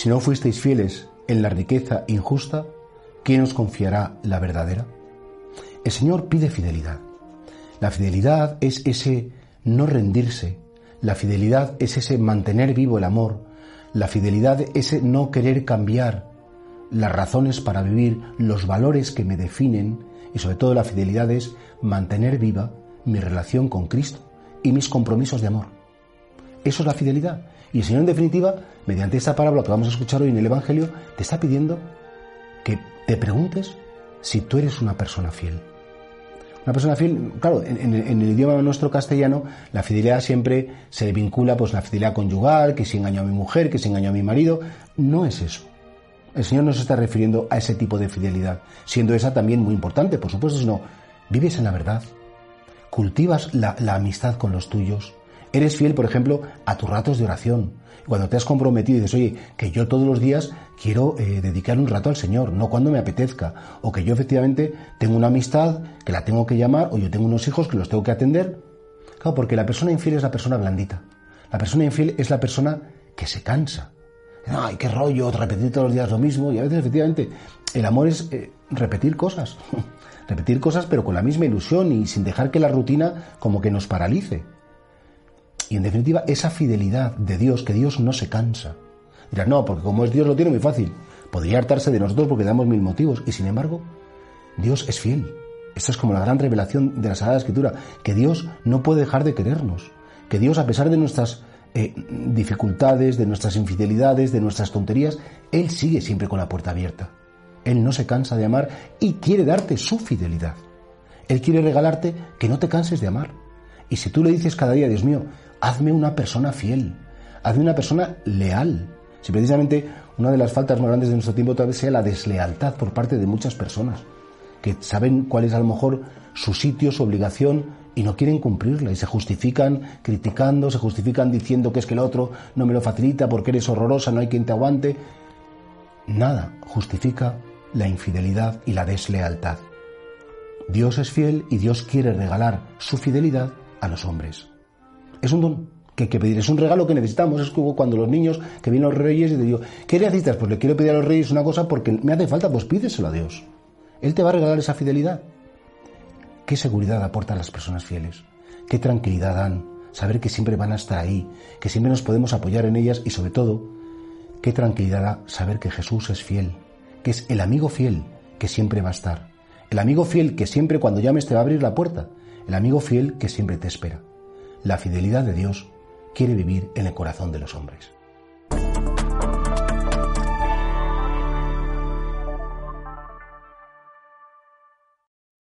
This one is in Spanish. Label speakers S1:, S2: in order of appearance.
S1: Si no fuisteis fieles en la riqueza injusta, ¿quién os confiará la verdadera? El Señor pide fidelidad. La fidelidad es ese no rendirse, la fidelidad es ese mantener vivo el amor, la fidelidad es ese no querer cambiar las razones para vivir, los valores que me definen y sobre todo la fidelidad es mantener viva mi relación con Cristo y mis compromisos de amor. Eso es la fidelidad. Y el Señor, en definitiva, mediante esta parábola que vamos a escuchar hoy en el Evangelio, te está pidiendo que te preguntes si tú eres una persona fiel. Una persona fiel, claro, en, el idioma nuestro castellano, la fidelidad siempre se vincula pues la fidelidad conyugal, que si engaño a mi mujer, que si engaño a mi marido. No es eso. El Señor no se está refiriendo a ese tipo de fidelidad, siendo esa también muy importante, por supuesto, sino vives en la verdad, cultivas la amistad con los tuyos, Eres fiel, por ejemplo, a tus ratos de oración. Cuando te has comprometido y dices, oye, que yo todos los días quiero eh, dedicar un rato al Señor, no cuando me apetezca. O que yo efectivamente tengo una amistad que la tengo que llamar, o yo tengo unos hijos que los tengo que atender. Claro, porque la persona infiel es la persona blandita. La persona infiel es la persona que se cansa. Ay, qué rollo, repetir todos los días lo mismo. Y a veces, efectivamente, el amor es eh, repetir cosas. repetir cosas, pero con la misma ilusión y sin dejar que la rutina como que nos paralice. Y en definitiva, esa fidelidad de Dios, que Dios no se cansa. Dirás, no, porque como es Dios lo tiene muy fácil. Podría hartarse de nosotros porque damos mil motivos. Y sin embargo, Dios es fiel. Esta es como la gran revelación de la Sagrada Escritura, que Dios no puede dejar de querernos. Que Dios, a pesar de nuestras eh, dificultades, de nuestras infidelidades, de nuestras tonterías, Él sigue siempre con la puerta abierta. Él no se cansa de amar y quiere darte su fidelidad. Él quiere regalarte que no te canses de amar. Y si tú le dices cada día, Dios mío, hazme una persona fiel, hazme una persona leal. Si precisamente una de las faltas más grandes de nuestro tiempo tal vez sea la deslealtad por parte de muchas personas, que saben cuál es a lo mejor su sitio, su obligación, y no quieren cumplirla y se justifican criticando, se justifican diciendo que es que el otro no me lo facilita porque eres horrorosa, no hay quien te aguante. Nada justifica la infidelidad y la deslealtad. Dios es fiel y Dios quiere regalar su fidelidad a los hombres. Es un don que hay que pedir, es un regalo que necesitamos. Es como cuando los niños que vienen los reyes y te digo, ¿qué necesitas? Pues le quiero pedir a los reyes una cosa porque me hace falta, pues pídeselo a Dios. Él te va a regalar esa fidelidad. ¿Qué seguridad aportan las personas fieles? ¿Qué tranquilidad dan? Saber que siempre van a estar ahí, que siempre nos podemos apoyar en ellas y sobre todo, qué tranquilidad da saber que Jesús es fiel, que es el amigo fiel que siempre va a estar. El amigo fiel que siempre cuando llames te va a abrir la puerta. El amigo fiel que siempre te espera la fidelidad de Dios quiere vivir en el corazón de los hombres.